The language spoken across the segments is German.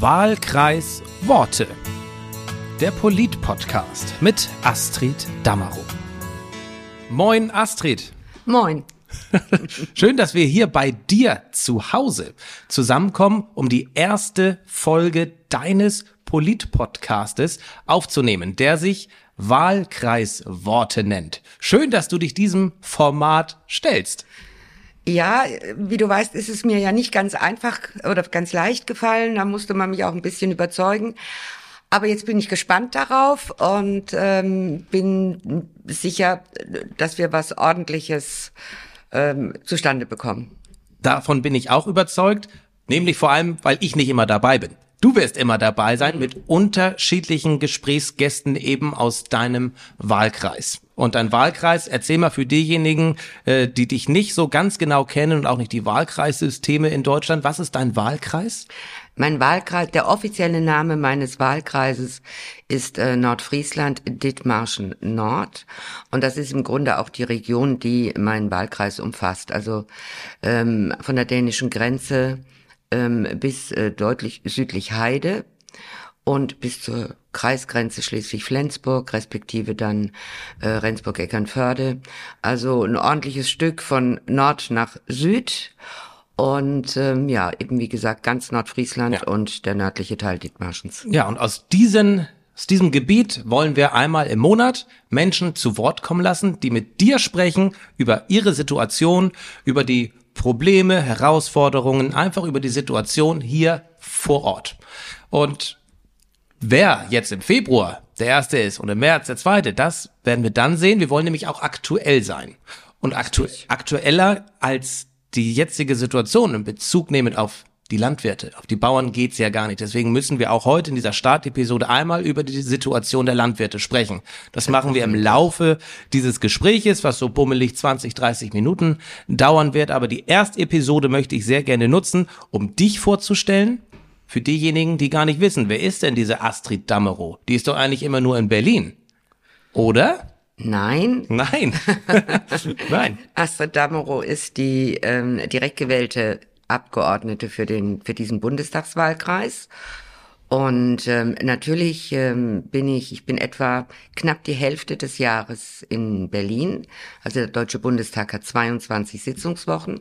Wahlkreis Worte. Der Polit-Podcast mit Astrid Dammerow. Moin, Astrid. Moin. Schön, dass wir hier bei dir zu Hause zusammenkommen, um die erste Folge deines Polit-Podcastes aufzunehmen, der sich Wahlkreisworte nennt. Schön, dass du dich diesem Format stellst. Ja, wie du weißt, ist es mir ja nicht ganz einfach oder ganz leicht gefallen. Da musste man mich auch ein bisschen überzeugen. Aber jetzt bin ich gespannt darauf und ähm, bin sicher, dass wir was Ordentliches ähm, zustande bekommen. Davon bin ich auch überzeugt, nämlich vor allem, weil ich nicht immer dabei bin. Du wirst immer dabei sein mit unterschiedlichen Gesprächsgästen eben aus deinem Wahlkreis. Und dein Wahlkreis, erzähl mal für diejenigen, äh, die dich nicht so ganz genau kennen und auch nicht die Wahlkreissysteme in Deutschland, was ist dein Wahlkreis? Mein Wahlkreis, der offizielle Name meines Wahlkreises ist äh, Nordfriesland Dithmarschen Nord. Und das ist im Grunde auch die Region, die meinen Wahlkreis umfasst. Also ähm, von der dänischen Grenze ähm, bis äh, deutlich südlich Heide und bis zur Kreisgrenze Schleswig-Flensburg, respektive dann äh, Rendsburg-Eckernförde. Also ein ordentliches Stück von Nord nach Süd. Und ähm, ja, eben wie gesagt, ganz Nordfriesland ja. und der nördliche Teil Dithmarschens. Ja, und aus diesen aus diesem Gebiet wollen wir einmal im Monat Menschen zu Wort kommen lassen, die mit dir sprechen über ihre Situation, über die Probleme, Herausforderungen, einfach über die Situation hier vor Ort. Und wer jetzt im Februar der erste ist und im März der zweite, das werden wir dann sehen. Wir wollen nämlich auch aktuell sein. Und aktu aktueller als die jetzige Situation in Bezug nehmen auf die Landwirte. Auf die Bauern geht's ja gar nicht. Deswegen müssen wir auch heute in dieser Startepisode einmal über die Situation der Landwirte sprechen. Das machen wir im Laufe dieses Gespräches, was so bummelig 20, 30 Minuten dauern wird. Aber die erste Episode möchte ich sehr gerne nutzen, um dich vorzustellen. Für diejenigen, die gar nicht wissen, wer ist denn diese Astrid Dammerow? Die ist doch eigentlich immer nur in Berlin. Oder? Nein. Nein. Nein. Astrid Dammerow ist die ähm, direkt gewählte Abgeordnete für den für diesen Bundestagswahlkreis. Und ähm, natürlich ähm, bin ich, ich bin etwa knapp die Hälfte des Jahres in Berlin. Also der Deutsche Bundestag hat 22 Sitzungswochen.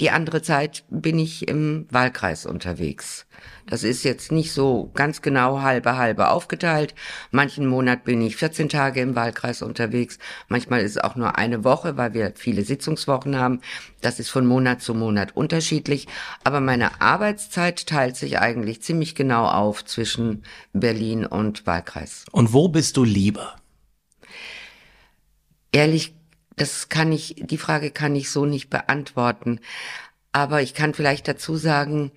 Die andere Zeit bin ich im Wahlkreis unterwegs. Das ist jetzt nicht so ganz genau halbe halbe aufgeteilt. Manchen Monat bin ich 14 Tage im Wahlkreis unterwegs. Manchmal ist es auch nur eine Woche, weil wir viele Sitzungswochen haben. Das ist von Monat zu Monat unterschiedlich. Aber meine Arbeitszeit teilt sich eigentlich ziemlich genau auf zwischen Berlin und Wahlkreis. Und wo bist du lieber? Ehrlich das kann ich, die Frage kann ich so nicht beantworten. Aber ich kann vielleicht dazu sagen,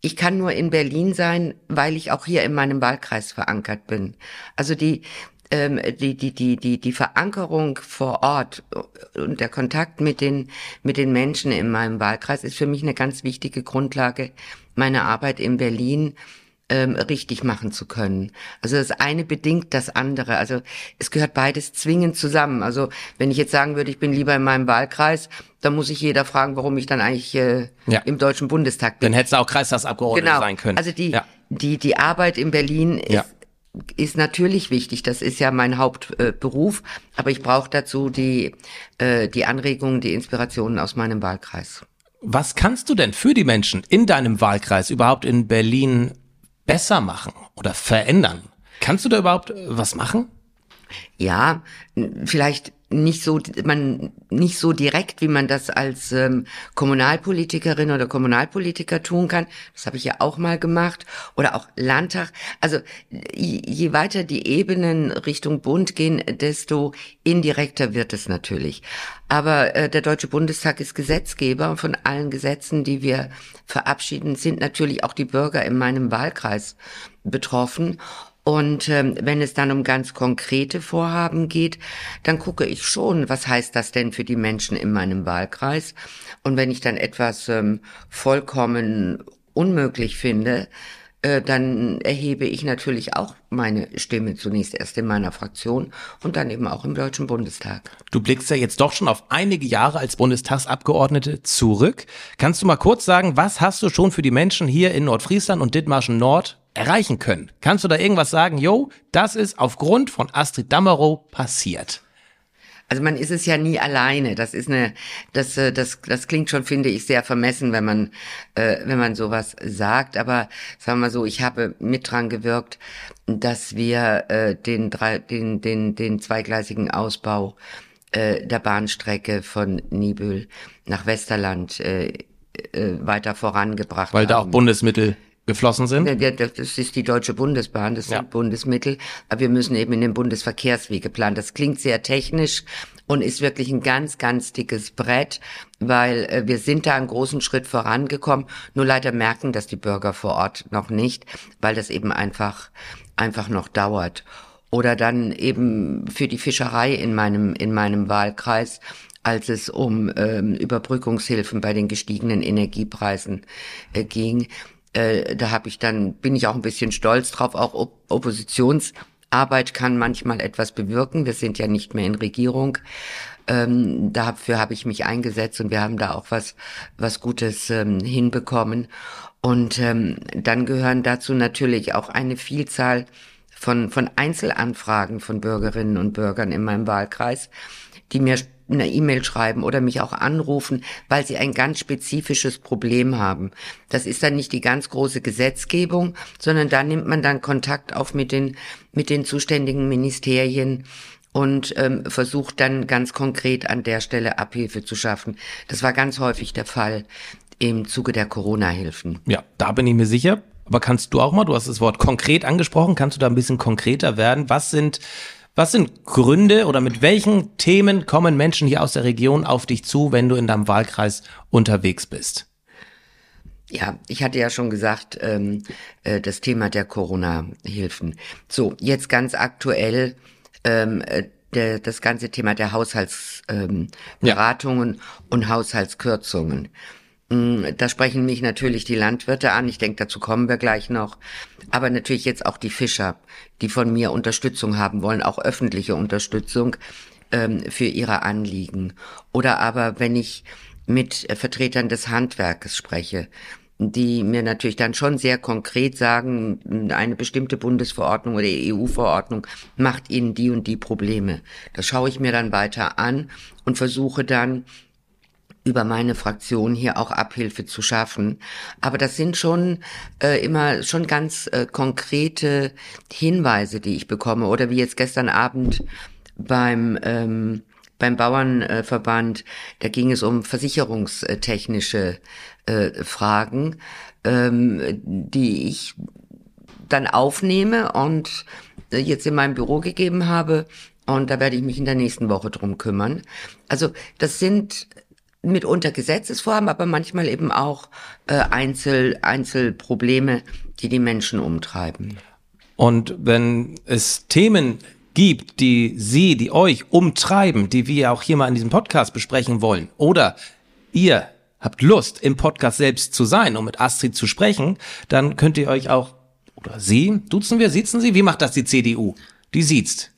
ich kann nur in Berlin sein, weil ich auch hier in meinem Wahlkreis verankert bin. Also die, ähm, die, die, die, die, die Verankerung vor Ort und der Kontakt mit den, mit den Menschen in meinem Wahlkreis ist für mich eine ganz wichtige Grundlage meiner Arbeit in Berlin ähm, richtig machen zu können. Also das eine bedingt das andere. Also es gehört beides zwingend zusammen. Also wenn ich jetzt sagen würde, ich bin lieber in meinem Wahlkreis, dann muss ich jeder fragen, warum ich dann eigentlich äh, ja. im Deutschen Bundestag bin. Dann hättest du auch Kreistagsabgeordneter genau. sein können. Also die, ja. die, die Arbeit in Berlin ist, ja. ist natürlich wichtig. Das ist ja mein Hauptberuf. Äh, aber ich brauche dazu die, äh, die Anregungen, die Inspirationen aus meinem Wahlkreis. Was kannst du denn für die Menschen in deinem Wahlkreis überhaupt in Berlin besser machen oder verändern? Kannst du da überhaupt äh, was machen? Ja, vielleicht nicht so man nicht so direkt, wie man das als ähm, Kommunalpolitikerin oder Kommunalpolitiker tun kann. Das habe ich ja auch mal gemacht oder auch Landtag. Also je weiter die Ebenen Richtung Bund gehen, desto indirekter wird es natürlich. Aber äh, der Deutsche Bundestag ist Gesetzgeber und von allen Gesetzen, die wir verabschieden, sind natürlich auch die Bürger in meinem Wahlkreis betroffen. Und ähm, wenn es dann um ganz konkrete Vorhaben geht, dann gucke ich schon, was heißt das denn für die Menschen in meinem Wahlkreis. Und wenn ich dann etwas ähm, vollkommen unmöglich finde, äh, dann erhebe ich natürlich auch meine Stimme zunächst erst in meiner Fraktion und dann eben auch im Deutschen Bundestag. Du blickst ja jetzt doch schon auf einige Jahre als Bundestagsabgeordnete zurück. Kannst du mal kurz sagen, was hast du schon für die Menschen hier in Nordfriesland und Dithmarschen Nord erreichen können? Kannst du da irgendwas sagen, yo, das ist aufgrund von Astrid Dammerow passiert? Also man ist es ja nie alleine. Das ist eine, das, äh, das, das klingt schon, finde ich, sehr vermessen, wenn man, äh, wenn man sowas sagt. Aber sagen wir mal so, ich habe mit dran gewirkt, dass wir äh, den drei, den, den, den zweigleisigen Ausbau äh, der Bahnstrecke von Nibül nach Westerland äh, äh, weiter vorangebracht Weil haben. da auch Bundesmittel geflossen sind? Das ist die Deutsche Bundesbahn, das ja. sind Bundesmittel. Aber wir müssen eben in den Bundesverkehrswege planen. Das klingt sehr technisch und ist wirklich ein ganz, ganz dickes Brett, weil äh, wir sind da einen großen Schritt vorangekommen. Nur leider merken das die Bürger vor Ort noch nicht, weil das eben einfach, einfach noch dauert. Oder dann eben für die Fischerei in meinem, in meinem Wahlkreis als es um ähm, Überbrückungshilfen bei den gestiegenen Energiepreisen äh, ging äh, da habe ich dann, bin ich auch ein bisschen stolz drauf, auch Op Oppositionsarbeit kann manchmal etwas bewirken. Wir sind ja nicht mehr in Regierung. Ähm, dafür habe ich mich eingesetzt und wir haben da auch was, was Gutes ähm, hinbekommen. Und ähm, dann gehören dazu natürlich auch eine Vielzahl von, von Einzelanfragen von Bürgerinnen und Bürgern in meinem Wahlkreis, die mir eine E-Mail schreiben oder mich auch anrufen, weil sie ein ganz spezifisches Problem haben. Das ist dann nicht die ganz große Gesetzgebung, sondern da nimmt man dann Kontakt auf mit den, mit den zuständigen Ministerien und ähm, versucht dann ganz konkret an der Stelle Abhilfe zu schaffen. Das war ganz häufig der Fall im Zuge der Corona-Hilfen. Ja, da bin ich mir sicher. Aber kannst du auch mal, du hast das Wort konkret angesprochen, kannst du da ein bisschen konkreter werden? Was sind was sind Gründe oder mit welchen Themen kommen Menschen hier aus der Region auf dich zu, wenn du in deinem Wahlkreis unterwegs bist? Ja, ich hatte ja schon gesagt, ähm, äh, das Thema der Corona-Hilfen. So, jetzt ganz aktuell ähm, äh, der, das ganze Thema der Haushaltsberatungen ähm, ja. und Haushaltskürzungen. Mm, da sprechen mich natürlich die Landwirte an. Ich denke, dazu kommen wir gleich noch. Aber natürlich jetzt auch die Fischer, die von mir Unterstützung haben wollen, auch öffentliche Unterstützung ähm, für ihre Anliegen. Oder aber, wenn ich mit Vertretern des Handwerkes spreche, die mir natürlich dann schon sehr konkret sagen, eine bestimmte Bundesverordnung oder EU-Verordnung macht ihnen die und die Probleme. Das schaue ich mir dann weiter an und versuche dann über meine Fraktion hier auch Abhilfe zu schaffen. Aber das sind schon äh, immer schon ganz äh, konkrete Hinweise, die ich bekomme. Oder wie jetzt gestern Abend beim ähm, beim Bauernverband, da ging es um versicherungstechnische äh, Fragen, ähm, die ich dann aufnehme und äh, jetzt in meinem Büro gegeben habe. Und da werde ich mich in der nächsten Woche drum kümmern. Also das sind mitunter Gesetzesvorhaben, aber manchmal eben auch äh, Einzel, Einzelprobleme, die die Menschen umtreiben. Und wenn es Themen gibt, die Sie, die euch umtreiben, die wir auch hier mal in diesem Podcast besprechen wollen, oder ihr habt Lust, im Podcast selbst zu sein, um mit Astrid zu sprechen, dann könnt ihr euch auch, oder Sie, duzen wir, siezen Sie? Wie macht das die CDU? Die siezt.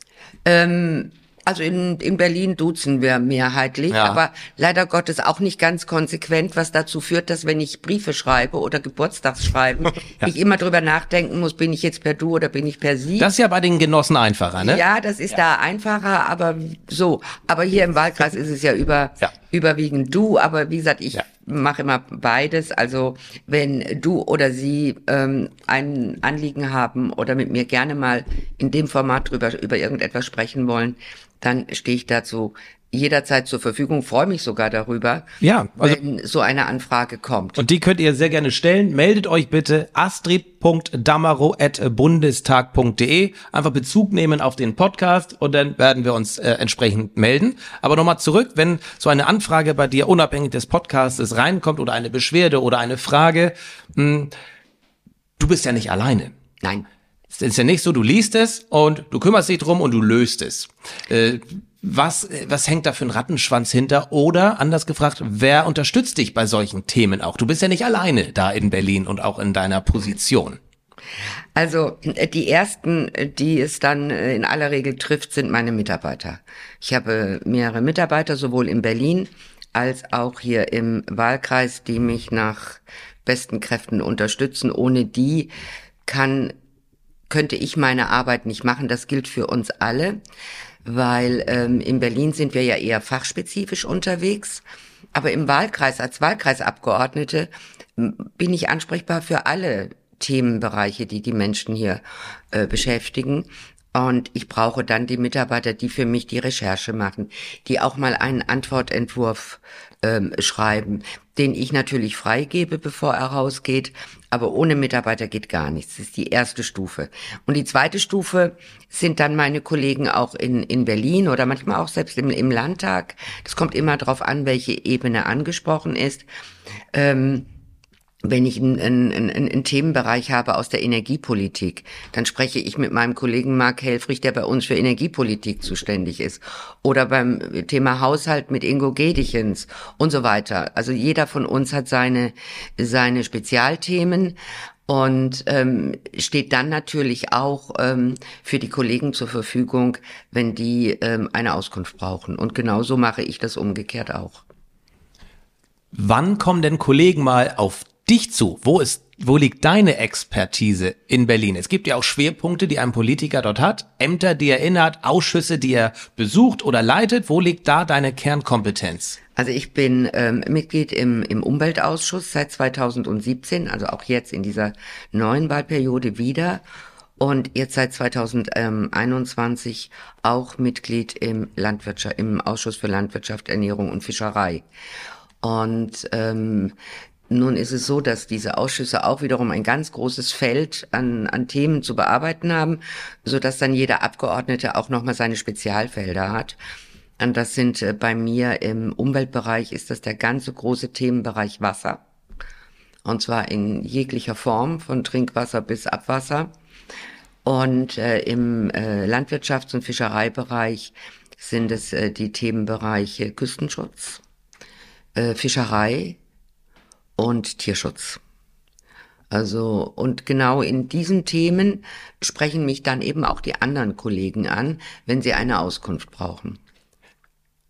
Ähm, also in, in Berlin duzen wir mehrheitlich, ja. aber leider Gottes auch nicht ganz konsequent, was dazu führt, dass wenn ich Briefe schreibe oder Geburtstagsschreiben, ja. ich immer drüber nachdenken muss, bin ich jetzt per Du oder bin ich per Sie? Das ist ja bei den Genossen einfacher, ne? Ja, das ist ja. da einfacher, aber so. Aber hier im Wahlkreis ist es ja über, überwiegend Du, aber wie gesagt, ich mache immer beides. Also wenn du oder sie ähm, ein Anliegen haben oder mit mir gerne mal in dem Format drüber über irgendetwas sprechen wollen, dann stehe ich dazu jederzeit zur Verfügung, freue mich sogar darüber, ja, also, wenn so eine Anfrage kommt. Und die könnt ihr sehr gerne stellen. Meldet euch bitte astrid.damaro.bundestag.de. Einfach Bezug nehmen auf den Podcast und dann werden wir uns äh, entsprechend melden. Aber nochmal zurück, wenn so eine Anfrage bei dir unabhängig des Podcasts reinkommt oder eine Beschwerde oder eine Frage, mh, hm, du bist ja nicht alleine. Nein. Es ist ja nicht so, du liest es und du kümmerst dich drum und du löst es. Äh, was, was hängt da für ein Rattenschwanz hinter? Oder anders gefragt, wer unterstützt dich bei solchen Themen auch? Du bist ja nicht alleine da in Berlin und auch in deiner Position. Also die ersten, die es dann äh, in aller Regel trifft, sind meine Mitarbeiter. Ich habe mehrere Mitarbeiter, sowohl in Berlin als auch hier im Wahlkreis, die mich nach besten Kräften unterstützen. Ohne die kann, könnte ich meine Arbeit nicht machen. Das gilt für uns alle, weil ähm, in Berlin sind wir ja eher fachspezifisch unterwegs. Aber im Wahlkreis, als Wahlkreisabgeordnete, bin ich ansprechbar für alle Themenbereiche, die die Menschen hier äh, beschäftigen. Und ich brauche dann die Mitarbeiter, die für mich die Recherche machen, die auch mal einen Antwortentwurf ähm, schreiben, den ich natürlich freigebe, bevor er rausgeht. Aber ohne Mitarbeiter geht gar nichts. Das ist die erste Stufe. Und die zweite Stufe sind dann meine Kollegen auch in, in Berlin oder manchmal auch selbst im, im Landtag. Das kommt immer darauf an, welche Ebene angesprochen ist. Ähm, wenn ich einen, einen, einen Themenbereich habe aus der Energiepolitik, dann spreche ich mit meinem Kollegen Marc Helfrich, der bei uns für Energiepolitik zuständig ist. Oder beim Thema Haushalt mit Ingo Gedichens und so weiter. Also jeder von uns hat seine, seine Spezialthemen und ähm, steht dann natürlich auch ähm, für die Kollegen zur Verfügung, wenn die ähm, eine Auskunft brauchen. Und genauso mache ich das umgekehrt auch. Wann kommen denn Kollegen mal auf dich zu? Wo ist, wo liegt deine Expertise in Berlin? Es gibt ja auch Schwerpunkte, die ein Politiker dort hat, Ämter, die er innehat, Ausschüsse, die er besucht oder leitet. Wo liegt da deine Kernkompetenz? Also ich bin ähm, Mitglied im, im Umweltausschuss seit 2017, also auch jetzt in dieser neuen Wahlperiode wieder und jetzt seit 2021 auch Mitglied im Landwirtschaft, im Ausschuss für Landwirtschaft, Ernährung und Fischerei. Und ähm, nun ist es so, dass diese Ausschüsse auch wiederum ein ganz großes Feld an, an Themen zu bearbeiten haben, so dass dann jeder Abgeordnete auch nochmal seine Spezialfelder hat. Und das sind äh, bei mir im Umweltbereich ist das der ganze große Themenbereich Wasser. Und zwar in jeglicher Form, von Trinkwasser bis Abwasser. Und äh, im äh, Landwirtschafts- und Fischereibereich sind es äh, die Themenbereiche Küstenschutz, äh, Fischerei, und Tierschutz. Also, und genau in diesen Themen sprechen mich dann eben auch die anderen Kollegen an, wenn sie eine Auskunft brauchen.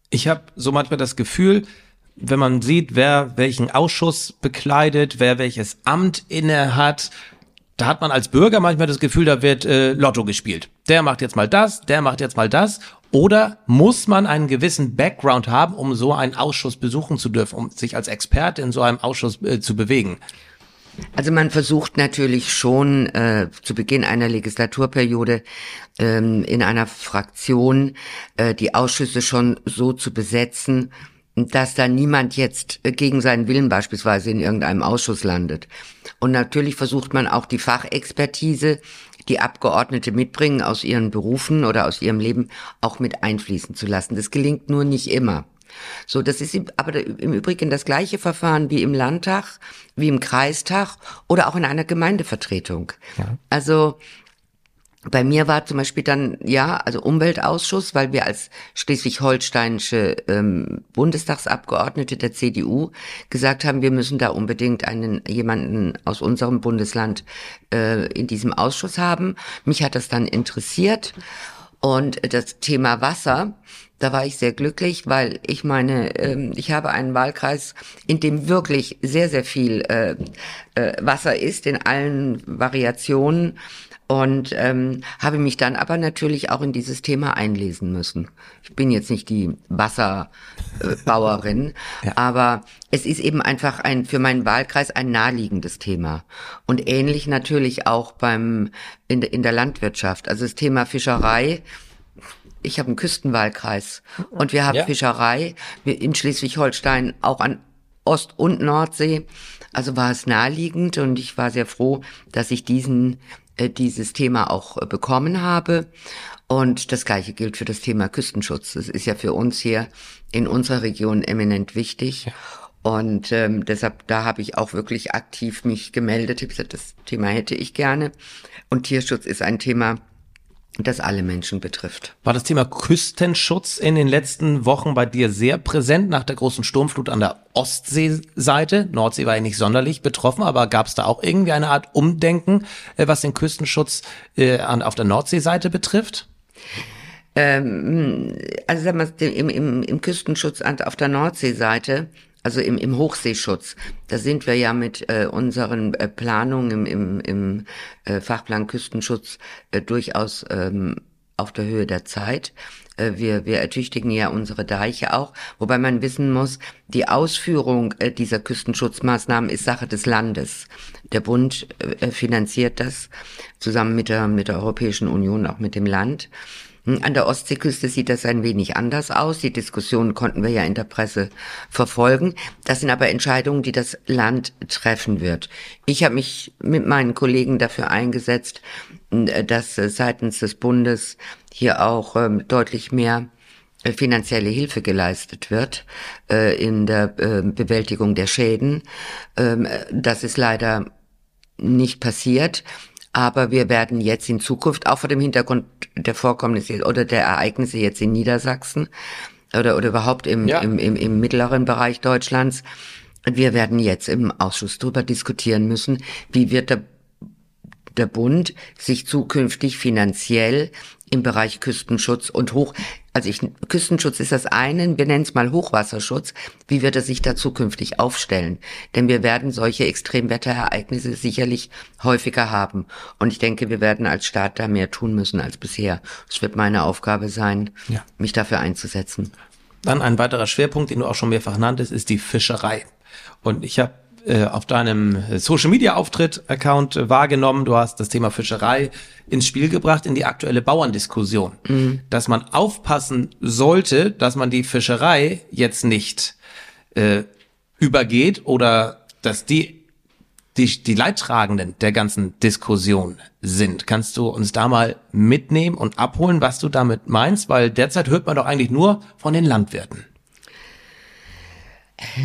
Ich habe so manchmal das Gefühl, wenn man sieht, wer welchen Ausschuss bekleidet, wer welches Amt inne hat, da hat man als Bürger manchmal das Gefühl, da wird äh, Lotto gespielt. Der macht jetzt mal das, der macht jetzt mal das. Oder muss man einen gewissen Background haben, um so einen Ausschuss besuchen zu dürfen, um sich als Experte in so einem Ausschuss äh, zu bewegen? Also man versucht natürlich schon äh, zu Beginn einer Legislaturperiode ähm, in einer Fraktion äh, die Ausschüsse schon so zu besetzen, dass da niemand jetzt gegen seinen Willen beispielsweise in irgendeinem Ausschuss landet. Und natürlich versucht man auch die Fachexpertise, die Abgeordnete mitbringen aus ihren Berufen oder aus ihrem Leben, auch mit einfließen zu lassen. Das gelingt nur nicht immer. So, das ist aber im Übrigen das gleiche Verfahren wie im Landtag, wie im Kreistag oder auch in einer Gemeindevertretung. Ja. Also bei mir war zum Beispiel dann, ja, also Umweltausschuss, weil wir als schleswig-holsteinische ähm, Bundestagsabgeordnete der CDU gesagt haben, wir müssen da unbedingt einen jemanden aus unserem Bundesland äh, in diesem Ausschuss haben. Mich hat das dann interessiert. Und das Thema Wasser, da war ich sehr glücklich, weil ich meine, ähm, ich habe einen Wahlkreis, in dem wirklich sehr, sehr viel äh, äh, Wasser ist, in allen Variationen und ähm, habe mich dann aber natürlich auch in dieses Thema einlesen müssen. Ich bin jetzt nicht die Wasserbauerin, ja. aber es ist eben einfach ein für meinen Wahlkreis ein naheliegendes Thema und ähnlich natürlich auch beim in, in der Landwirtschaft. Also das Thema Fischerei. Ich habe einen Küstenwahlkreis und wir haben ja. Fischerei in Schleswig-Holstein auch an Ost- und Nordsee. Also war es naheliegend und ich war sehr froh, dass ich diesen dieses Thema auch äh, bekommen habe. Und das Gleiche gilt für das Thema Küstenschutz. Das ist ja für uns hier in unserer Region eminent wichtig. Ja. Und ähm, deshalb, da habe ich auch wirklich aktiv mich gemeldet. Ich habe gesagt, das Thema hätte ich gerne. Und Tierschutz ist ein Thema, das alle Menschen betrifft. War das Thema Küstenschutz in den letzten Wochen bei dir sehr präsent nach der großen Sturmflut an der Ostseeseite? Nordsee war ja nicht sonderlich betroffen, aber gab es da auch irgendwie eine Art Umdenken, äh, was den Küstenschutz äh, an, auf der Nordseeseite betrifft? Ähm, also sagen wir, im, im, im Küstenschutz auf der Nordseeseite also im, im Hochseeschutz, da sind wir ja mit äh, unseren äh, Planungen im, im, im äh, Fachplan Küstenschutz äh, durchaus ähm, auf der Höhe der Zeit. Äh, wir, wir ertüchtigen ja unsere Deiche auch, wobei man wissen muss, die Ausführung äh, dieser Küstenschutzmaßnahmen ist Sache des Landes. Der Bund äh, finanziert das zusammen mit der, mit der Europäischen Union, auch mit dem Land. Hm, an der Ostseeküste sieht das ein wenig anders aus. Die Diskussionen konnten wir ja in der Presse verfolgen. Das sind aber Entscheidungen, die das Land treffen wird. Ich habe mich mit meinen Kollegen dafür eingesetzt, hm, dass äh, seitens des Bundes hier auch ähm, deutlich mehr äh, finanzielle Hilfe geleistet wird äh, in der äh, Bewältigung der Schäden. Ähm, das ist leider nicht passiert. Aber wir werden jetzt in Zukunft, auch vor dem Hintergrund der Vorkommnisse oder der Ereignisse jetzt in Niedersachsen oder, oder überhaupt im, ja. im, im, im mittleren Bereich Deutschlands, wir werden jetzt im Ausschuss darüber diskutieren müssen, wie wird der, der Bund sich zukünftig finanziell im Bereich Küstenschutz und Hoch, also ich, Küstenschutz ist das eine, wir nennen es mal Hochwasserschutz. Wie wird er sich da zukünftig aufstellen? Denn wir werden solche Extremwetterereignisse sicherlich häufiger haben. Und ich denke, wir werden als Staat da mehr tun müssen als bisher. Es wird meine Aufgabe sein, ja. mich dafür einzusetzen. Dann ein weiterer Schwerpunkt, den du auch schon mehrfach nanntest, ist die Fischerei. Und ich habe äh, auf deinem Social Media Auftritt Account äh, wahrgenommen. Du hast das Thema Fischerei ins Spiel gebracht in die aktuelle Bauerndiskussion, mhm. dass man aufpassen sollte, dass man die Fischerei jetzt nicht äh, übergeht oder dass die die, die Leidtragenden der ganzen Diskussion sind. Kannst du uns da mal mitnehmen und abholen, was du damit meinst? Weil derzeit hört man doch eigentlich nur von den Landwirten.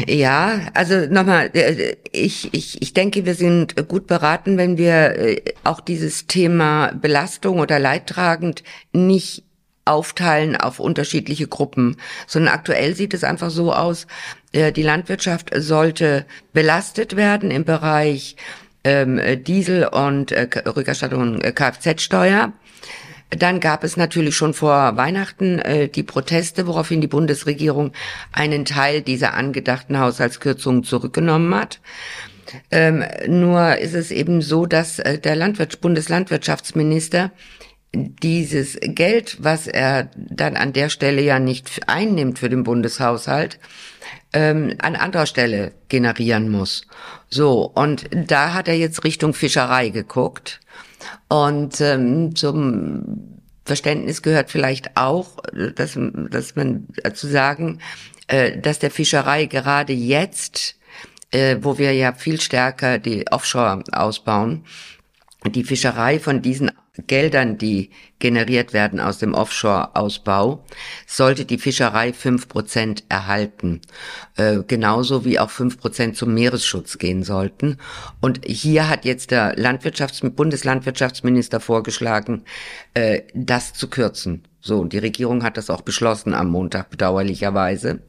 Ja, also nochmal, äh, ich, ich, ich denke, wir sind gut beraten, wenn wir äh, auch dieses Thema Belastung oder Leidtragend nicht aufteilen auf unterschiedliche Gruppen, sondern aktuell sieht es einfach so aus, äh, die Landwirtschaft sollte belastet werden im Bereich ähm, Diesel und Rückerstattung Kfz-Steuer. Dann gab es natürlich schon vor Weihnachten äh, die Proteste, woraufhin die Bundesregierung einen Teil dieser angedachten Haushaltskürzungen zurückgenommen hat. Ähm, nur ist es eben so, dass äh, der Landwirt Bundeslandwirtschaftsminister dieses Geld, was er dann an der Stelle ja nicht einnimmt für den Bundeshaushalt, ähm, an anderer Stelle generieren muss. So, und da hat er jetzt Richtung Fischerei geguckt und ähm, zum Verständnis gehört vielleicht auch, dass, dass man zu sagen, äh, dass der Fischerei gerade jetzt, äh, wo wir ja viel stärker die Offshore ausbauen, die Fischerei von diesen Geldern, die generiert werden aus dem Offshore-Ausbau, sollte die Fischerei fünf Prozent erhalten. Äh, genauso wie auch fünf Prozent zum Meeresschutz gehen sollten. Und hier hat jetzt der Landwirtschafts Bundeslandwirtschaftsminister vorgeschlagen, äh, das zu kürzen. So, die Regierung hat das auch beschlossen am Montag, bedauerlicherweise.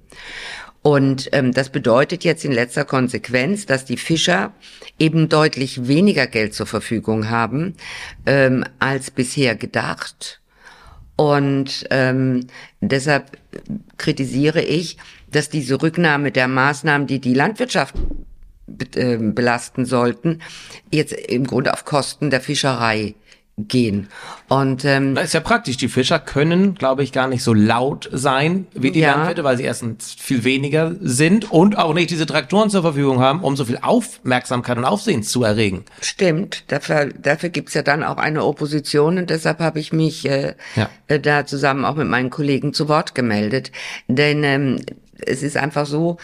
Und ähm, das bedeutet jetzt in letzter Konsequenz, dass die Fischer eben deutlich weniger Geld zur Verfügung haben ähm, als bisher gedacht. Und ähm, deshalb kritisiere ich, dass diese Rücknahme der Maßnahmen, die die Landwirtschaft be äh, belasten sollten, jetzt im Grunde auf Kosten der Fischerei gehen. Und ähm, das ist ja praktisch. Die Fischer können, glaube ich, gar nicht so laut sein wie die ja. Landwirte, weil sie erstens viel weniger sind und auch nicht diese Traktoren zur Verfügung haben, um so viel Aufmerksamkeit und Aufsehen zu erregen. Stimmt. Dafür, dafür gibt's ja dann auch eine Opposition und deshalb habe ich mich äh, ja. äh, da zusammen auch mit meinen Kollegen zu Wort gemeldet. Denn ähm, es ist einfach so,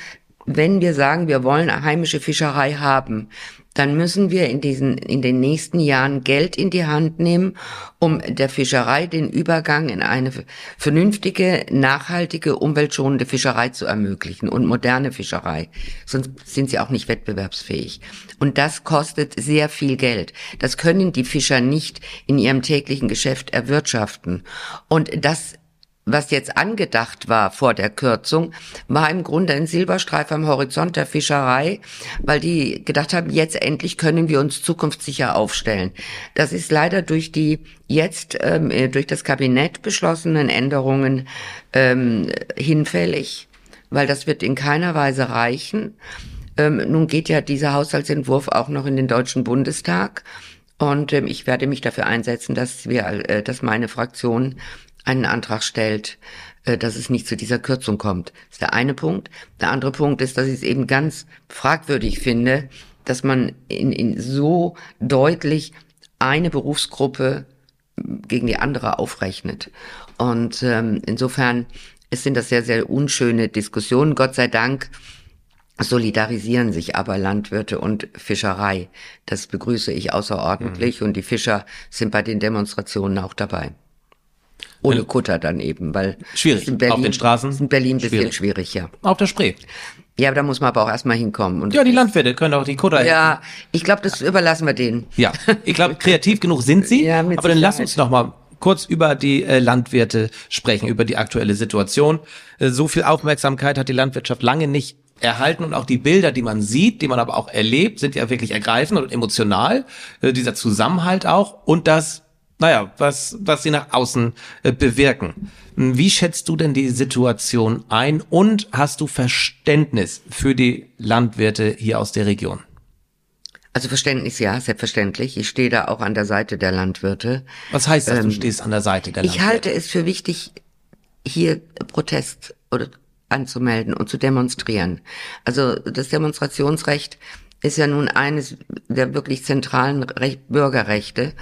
wenn wir sagen, wir wollen heimische Fischerei haben, dann müssen wir in diesen, in den nächsten Jahren Geld in die Hand nehmen, um der Fischerei den Übergang in eine vernünftige, nachhaltige, umweltschonende Fischerei zu ermöglichen und moderne Fischerei. Sonst sind sie auch nicht wettbewerbsfähig. Und das kostet sehr viel Geld. Das können die Fischer nicht in ihrem täglichen Geschäft erwirtschaften. Und das was jetzt angedacht war vor der Kürzung, war im Grunde ein Silberstreif am Horizont der Fischerei, weil die gedacht haben, jetzt endlich können wir uns zukunftssicher aufstellen. Das ist leider durch die jetzt ähm, äh, durch das Kabinett beschlossenen Änderungen ähm, hinfällig, weil das wird in keiner Weise reichen. Ähm, nun geht ja dieser Haushaltsentwurf auch noch in den Deutschen Bundestag. Und ähm, ich werde mich dafür einsetzen, dass wir, äh, dass meine Fraktion einen Antrag stellt, äh, dass es nicht zu dieser Kürzung kommt. Das ist der eine Punkt. Der andere Punkt ist, dass ich es eben ganz fragwürdig finde, dass man in, in so deutlich eine Berufsgruppe gegen die andere aufrechnet. Und ähm, insofern es sind das sehr, sehr unschöne Diskussionen. Gott sei Dank solidarisieren sich aber Landwirte und Fischerei. Das begrüße ich außerordentlich mhm. und die Fischer sind bei den Demonstrationen auch dabei. Ohne Kutter dann eben, weil schwierig in Berlin, auf den Straßen. Ist in Berlin ein bisschen schwierig. schwierig, ja. Auf der Spree. Ja, aber da muss man aber auch erstmal hinkommen. Und ja, die Landwirte können auch die Kutter. Ja, ich glaube, das überlassen wir denen. Ja, ich glaube, kreativ genug sind sie. Ja, mit aber dann lass uns noch mal kurz über die äh, Landwirte sprechen, über die aktuelle Situation. Äh, so viel Aufmerksamkeit hat die Landwirtschaft lange nicht erhalten und auch die Bilder, die man sieht, die man aber auch erlebt, sind ja wirklich ergreifend und emotional. Äh, dieser Zusammenhalt auch und das naja, was, was sie nach außen äh, bewirken. Wie schätzt du denn die Situation ein und hast du Verständnis für die Landwirte hier aus der Region? Also Verständnis ja, selbstverständlich. Ich stehe da auch an der Seite der Landwirte. Was heißt das, ähm, du stehst an der Seite der Landwirte? Ich halte es für wichtig, hier Protest oder anzumelden und zu demonstrieren. Also das Demonstrationsrecht ist ja nun eines der wirklich zentralen Recht Bürgerrechte.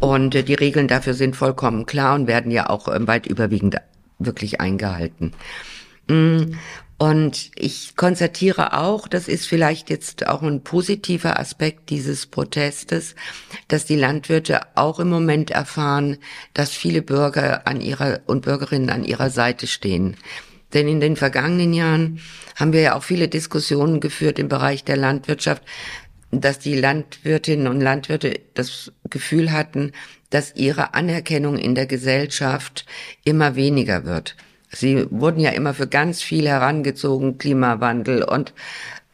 Und äh, die Regeln dafür sind vollkommen klar und werden ja auch äh, weit überwiegend wirklich eingehalten. Mm, und ich konstatiere auch, das ist vielleicht jetzt auch ein positiver Aspekt dieses Protestes, dass die Landwirte auch im Moment erfahren, dass viele Bürger an ihrer und Bürgerinnen an ihrer Seite stehen. Denn in den vergangenen Jahren haben wir ja auch viele Diskussionen geführt im Bereich der Landwirtschaft, dass die Landwirtinnen und Landwirte das Gefühl hatten, dass ihre Anerkennung in der Gesellschaft immer weniger wird. Sie wurden ja immer für ganz viel herangezogen, Klimawandel und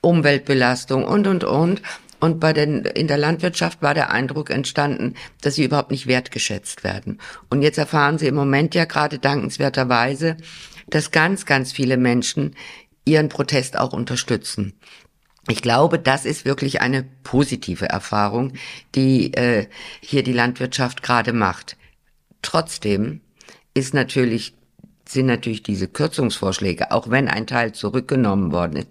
Umweltbelastung und, und, und. Und bei den, in der Landwirtschaft war der Eindruck entstanden, dass sie überhaupt nicht wertgeschätzt werden. Und jetzt erfahren sie im Moment ja gerade dankenswerterweise, dass ganz, ganz viele Menschen ihren Protest auch unterstützen. Ich glaube, das ist wirklich eine positive Erfahrung, die äh, hier die Landwirtschaft gerade macht. Trotzdem ist natürlich sind natürlich diese Kürzungsvorschläge, auch wenn ein Teil zurückgenommen worden ist,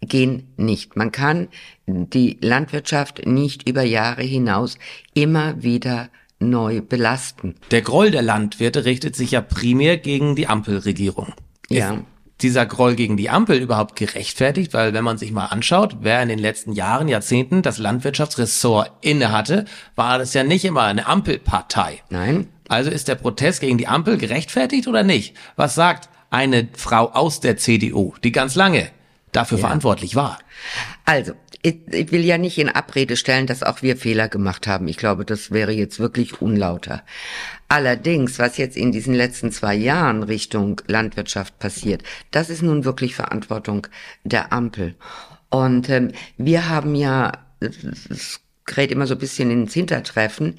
gehen nicht. Man kann die Landwirtschaft nicht über Jahre hinaus immer wieder neu belasten. Der Groll der Landwirte richtet sich ja primär gegen die Ampelregierung. Ja dieser Groll gegen die Ampel überhaupt gerechtfertigt? Weil wenn man sich mal anschaut, wer in den letzten Jahren, Jahrzehnten das Landwirtschaftsressort inne hatte, war das ja nicht immer eine Ampelpartei. Nein. Also ist der Protest gegen die Ampel gerechtfertigt oder nicht? Was sagt eine Frau aus der CDU, die ganz lange dafür ja. verantwortlich war? Also, ich, ich will ja nicht in Abrede stellen, dass auch wir Fehler gemacht haben. Ich glaube, das wäre jetzt wirklich unlauter. Allerdings, was jetzt in diesen letzten zwei Jahren Richtung Landwirtschaft passiert, das ist nun wirklich Verantwortung der Ampel. Und ähm, wir haben ja, es gerät immer so ein bisschen ins Hintertreffen,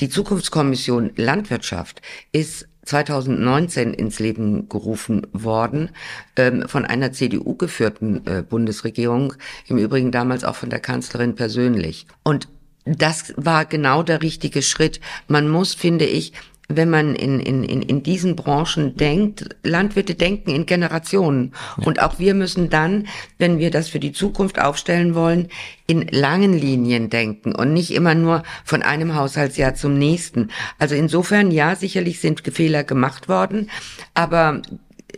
die Zukunftskommission Landwirtschaft ist 2019 ins Leben gerufen worden ähm, von einer CDU geführten äh, Bundesregierung, im Übrigen damals auch von der Kanzlerin persönlich. Und das war genau der richtige Schritt. Man muss, finde ich, wenn man in, in, in, in diesen Branchen denkt, Landwirte denken in Generationen. Ja. Und auch wir müssen dann, wenn wir das für die Zukunft aufstellen wollen, in langen Linien denken und nicht immer nur von einem Haushaltsjahr zum nächsten. Also insofern, ja, sicherlich sind Fehler gemacht worden, aber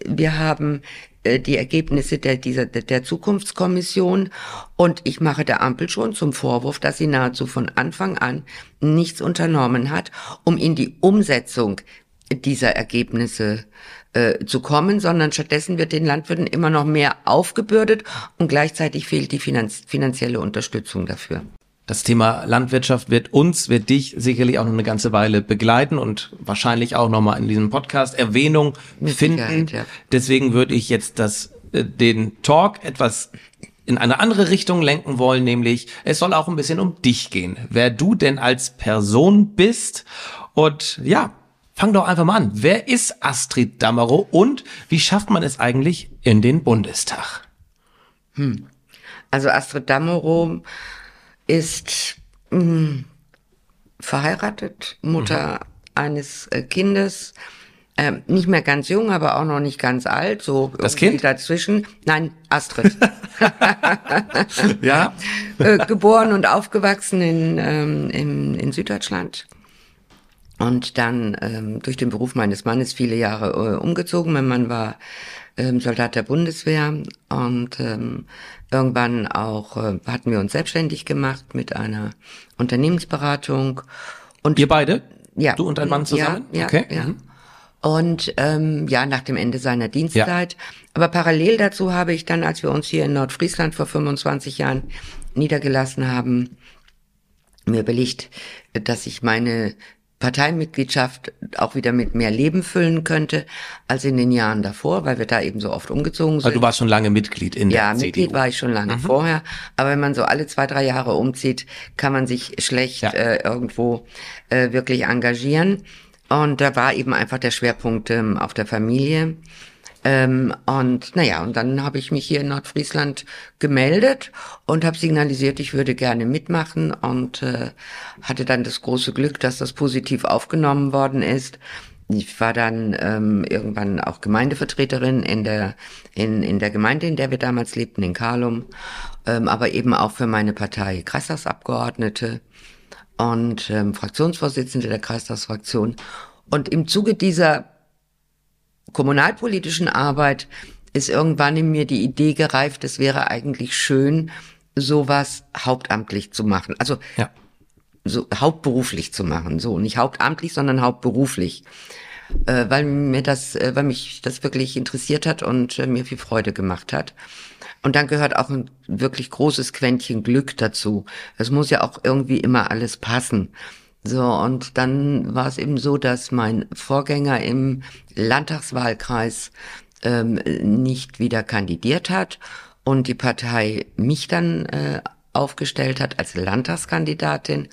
wir haben äh, die Ergebnisse der, dieser, der Zukunftskommission. Und ich mache der Ampel schon zum Vorwurf, dass sie nahezu von Anfang an nichts unternommen hat, um in die Umsetzung dieser Ergebnisse äh, zu kommen, sondern stattdessen wird den Landwirten immer noch mehr aufgebürdet und gleichzeitig fehlt die Finanz finanzielle Unterstützung dafür. Das Thema Landwirtschaft wird uns, wird dich sicherlich auch noch eine ganze Weile begleiten und wahrscheinlich auch nochmal in diesem Podcast Erwähnung Mit finden. Ja. Deswegen würde ich jetzt das, äh, den Talk etwas in eine andere Richtung lenken wollen, nämlich es soll auch ein bisschen um dich gehen. Wer du denn als Person bist und ja, fang doch einfach mal an. Wer ist Astrid Dammerow und wie schafft man es eigentlich in den Bundestag? Hm. Also Astrid Dammerow ist mh, hm, verheiratet, Mutter mhm. eines äh, Kindes, ähm, nicht mehr ganz jung, aber auch noch nicht ganz alt, so das Kind dazwischen. Nein, Astrid. ja. äh, geboren und aufgewachsen in, ähm, in, in Süddeutschland. Und dann ähm, durch den Beruf meines Mannes viele Jahre äh, umgezogen. Mein Mann war ähm, Soldat der Bundeswehr und ähm, irgendwann auch äh, hatten wir uns selbstständig gemacht mit einer Unternehmensberatung. Und Ihr beide? Ja. Du und dein Mann zusammen? Ja, ja, okay. ja. Mhm. Und ähm, ja, nach dem Ende seiner Dienstzeit. Ja. Aber parallel dazu habe ich dann, als wir uns hier in Nordfriesland vor 25 Jahren niedergelassen haben, mir überlegt, dass ich meine Parteimitgliedschaft auch wieder mit mehr Leben füllen könnte als in den Jahren davor, weil wir da eben so oft umgezogen sind. Also du warst schon lange Mitglied in der ja, CDU. Ja, Mitglied war ich schon lange mhm. vorher. Aber wenn man so alle zwei, drei Jahre umzieht, kann man sich schlecht ja. äh, irgendwo äh, wirklich engagieren. Und da war eben einfach der Schwerpunkt ähm, auf der Familie. Ähm, und naja, und dann habe ich mich hier in Nordfriesland gemeldet und habe signalisiert, ich würde gerne mitmachen und äh, hatte dann das große Glück, dass das positiv aufgenommen worden ist. Ich war dann ähm, irgendwann auch Gemeindevertreterin in der in, in der Gemeinde, in der wir damals lebten, in Karlum, ähm, aber eben auch für meine Partei Kreistagsabgeordnete und ähm, Fraktionsvorsitzende der Kreistagsfraktion. Und im Zuge dieser kommunalpolitischen Arbeit ist irgendwann in mir die Idee gereift, es wäre eigentlich schön, sowas hauptamtlich zu machen. Also ja. so hauptberuflich zu machen. So nicht hauptamtlich, sondern hauptberuflich. Äh, weil mir das, äh, weil mich das wirklich interessiert hat und äh, mir viel Freude gemacht hat. Und dann gehört auch ein wirklich großes Quäntchen Glück dazu. Es muss ja auch irgendwie immer alles passen. So, und dann war es eben so, dass mein Vorgänger im Landtagswahlkreis ähm, nicht wieder kandidiert hat und die Partei mich dann äh, aufgestellt hat als Landtagskandidatin.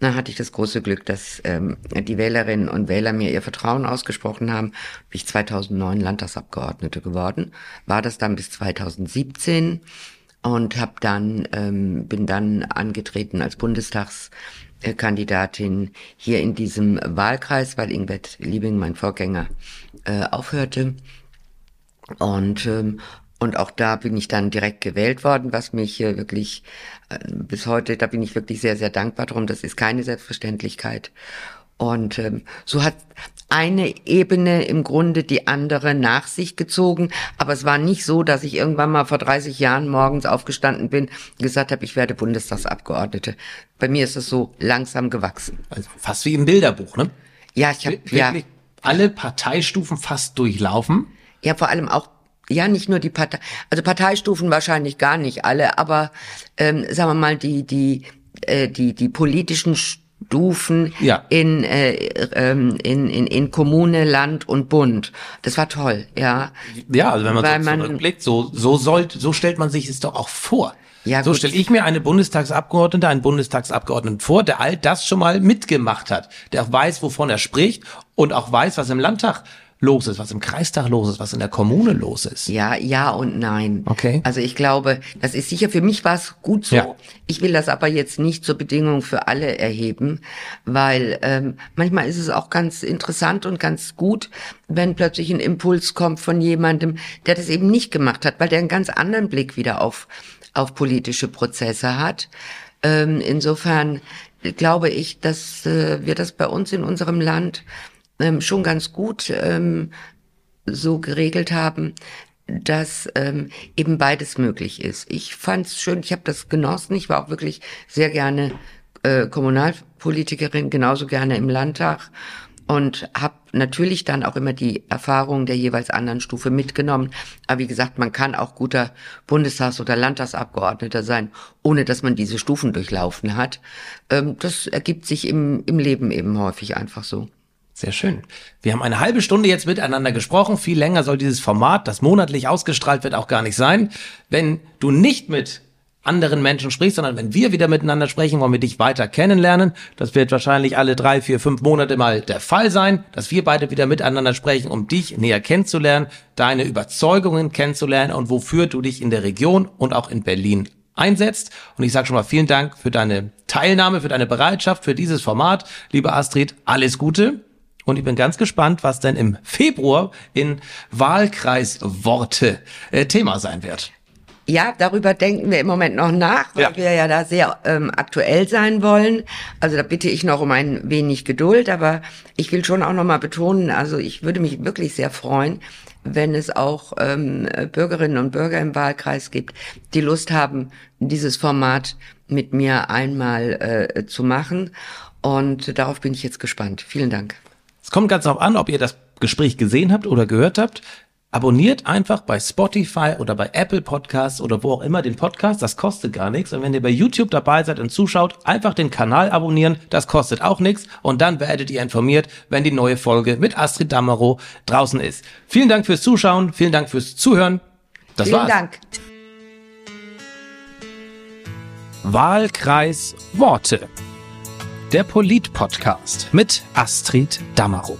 Dann hatte ich das große Glück, dass ähm, die Wählerinnen und Wähler mir ihr Vertrauen ausgesprochen haben. Bin ich 2009 Landtagsabgeordnete geworden, war das dann bis 2017 und hab dann ähm, bin dann angetreten als Bundestags Kandidatin hier in diesem Wahlkreis, weil Ingrid Liebing, mein Vorgänger, äh, aufhörte. Und, ähm, und auch da bin ich dann direkt gewählt worden, was mich äh, wirklich äh, bis heute, da bin ich wirklich sehr, sehr dankbar drum. Das ist keine Selbstverständlichkeit. Und ähm, so hat eine Ebene im Grunde die andere nach sich gezogen. Aber es war nicht so, dass ich irgendwann mal vor 30 Jahren morgens aufgestanden bin und gesagt habe, ich werde Bundestagsabgeordnete. Bei mir ist es so langsam gewachsen. Also fast wie im Bilderbuch, ne? Ja, ich habe ja alle Parteistufen fast durchlaufen. Ja, vor allem auch ja, nicht nur die Partei, also Parteistufen wahrscheinlich gar nicht alle, aber ähm, sagen wir mal die die äh, die die politischen Stufen ja. in, äh, ähm, in, in, in Kommune, Land und Bund. Das war toll, ja. Ja, also wenn man Weil so zurückblickt, so, so sollte, so stellt man sich es doch auch vor. Ja, so stelle ich mir eine Bundestagsabgeordnete, einen Bundestagsabgeordneten vor, der all das schon mal mitgemacht hat, der auch weiß, wovon er spricht und auch weiß, was im Landtag los ist, was im Kreistag los ist, was in der Kommune los ist. Ja, ja und nein. Okay. Also ich glaube, das ist sicher, für mich war es gut so. Ja. Ich will das aber jetzt nicht zur Bedingung für alle erheben, weil ähm, manchmal ist es auch ganz interessant und ganz gut, wenn plötzlich ein Impuls kommt von jemandem, der das eben nicht gemacht hat, weil der einen ganz anderen Blick wieder auf, auf politische Prozesse hat. Ähm, insofern glaube ich, dass äh, wir das bei uns in unserem Land ähm, schon ganz gut ähm, so geregelt haben, dass ähm, eben beides möglich ist. Ich fand es schön, ich habe das genossen, ich war auch wirklich sehr gerne äh, Kommunalpolitikerin, genauso gerne im Landtag und habe natürlich dann auch immer die Erfahrungen der jeweils anderen Stufe mitgenommen. Aber wie gesagt, man kann auch guter Bundestags- oder Landtagsabgeordneter sein, ohne dass man diese Stufen durchlaufen hat. Ähm, das ergibt sich im, im Leben eben häufig einfach so. Sehr schön. Wir haben eine halbe Stunde jetzt miteinander gesprochen. Viel länger soll dieses Format, das monatlich ausgestrahlt wird, auch gar nicht sein. Wenn du nicht mit anderen Menschen sprichst, sondern wenn wir wieder miteinander sprechen, wollen wir dich weiter kennenlernen. Das wird wahrscheinlich alle drei, vier, fünf Monate mal der Fall sein, dass wir beide wieder miteinander sprechen, um dich näher kennenzulernen, deine Überzeugungen kennenzulernen und wofür du dich in der Region und auch in Berlin einsetzt. Und ich sage schon mal vielen Dank für deine Teilnahme, für deine Bereitschaft, für dieses Format. Liebe Astrid, alles Gute. Und ich bin ganz gespannt, was denn im Februar in Wahlkreisworte äh, Thema sein wird. Ja, darüber denken wir im Moment noch nach, weil ja. wir ja da sehr ähm, aktuell sein wollen. Also da bitte ich noch um ein wenig Geduld, aber ich will schon auch noch mal betonen, also ich würde mich wirklich sehr freuen, wenn es auch ähm, Bürgerinnen und Bürger im Wahlkreis gibt, die Lust haben, dieses Format mit mir einmal äh, zu machen. Und darauf bin ich jetzt gespannt. Vielen Dank. Es kommt ganz darauf an, ob ihr das Gespräch gesehen habt oder gehört habt. Abonniert einfach bei Spotify oder bei Apple Podcasts oder wo auch immer den Podcast. Das kostet gar nichts. Und wenn ihr bei YouTube dabei seid und zuschaut, einfach den Kanal abonnieren. Das kostet auch nichts. Und dann werdet ihr informiert, wenn die neue Folge mit Astrid Dammerow draußen ist. Vielen Dank fürs Zuschauen. Vielen Dank fürs Zuhören. Das Vielen war's. Dank. Wahlkreis Worte. Der Polit-Podcast mit Astrid Dammerow.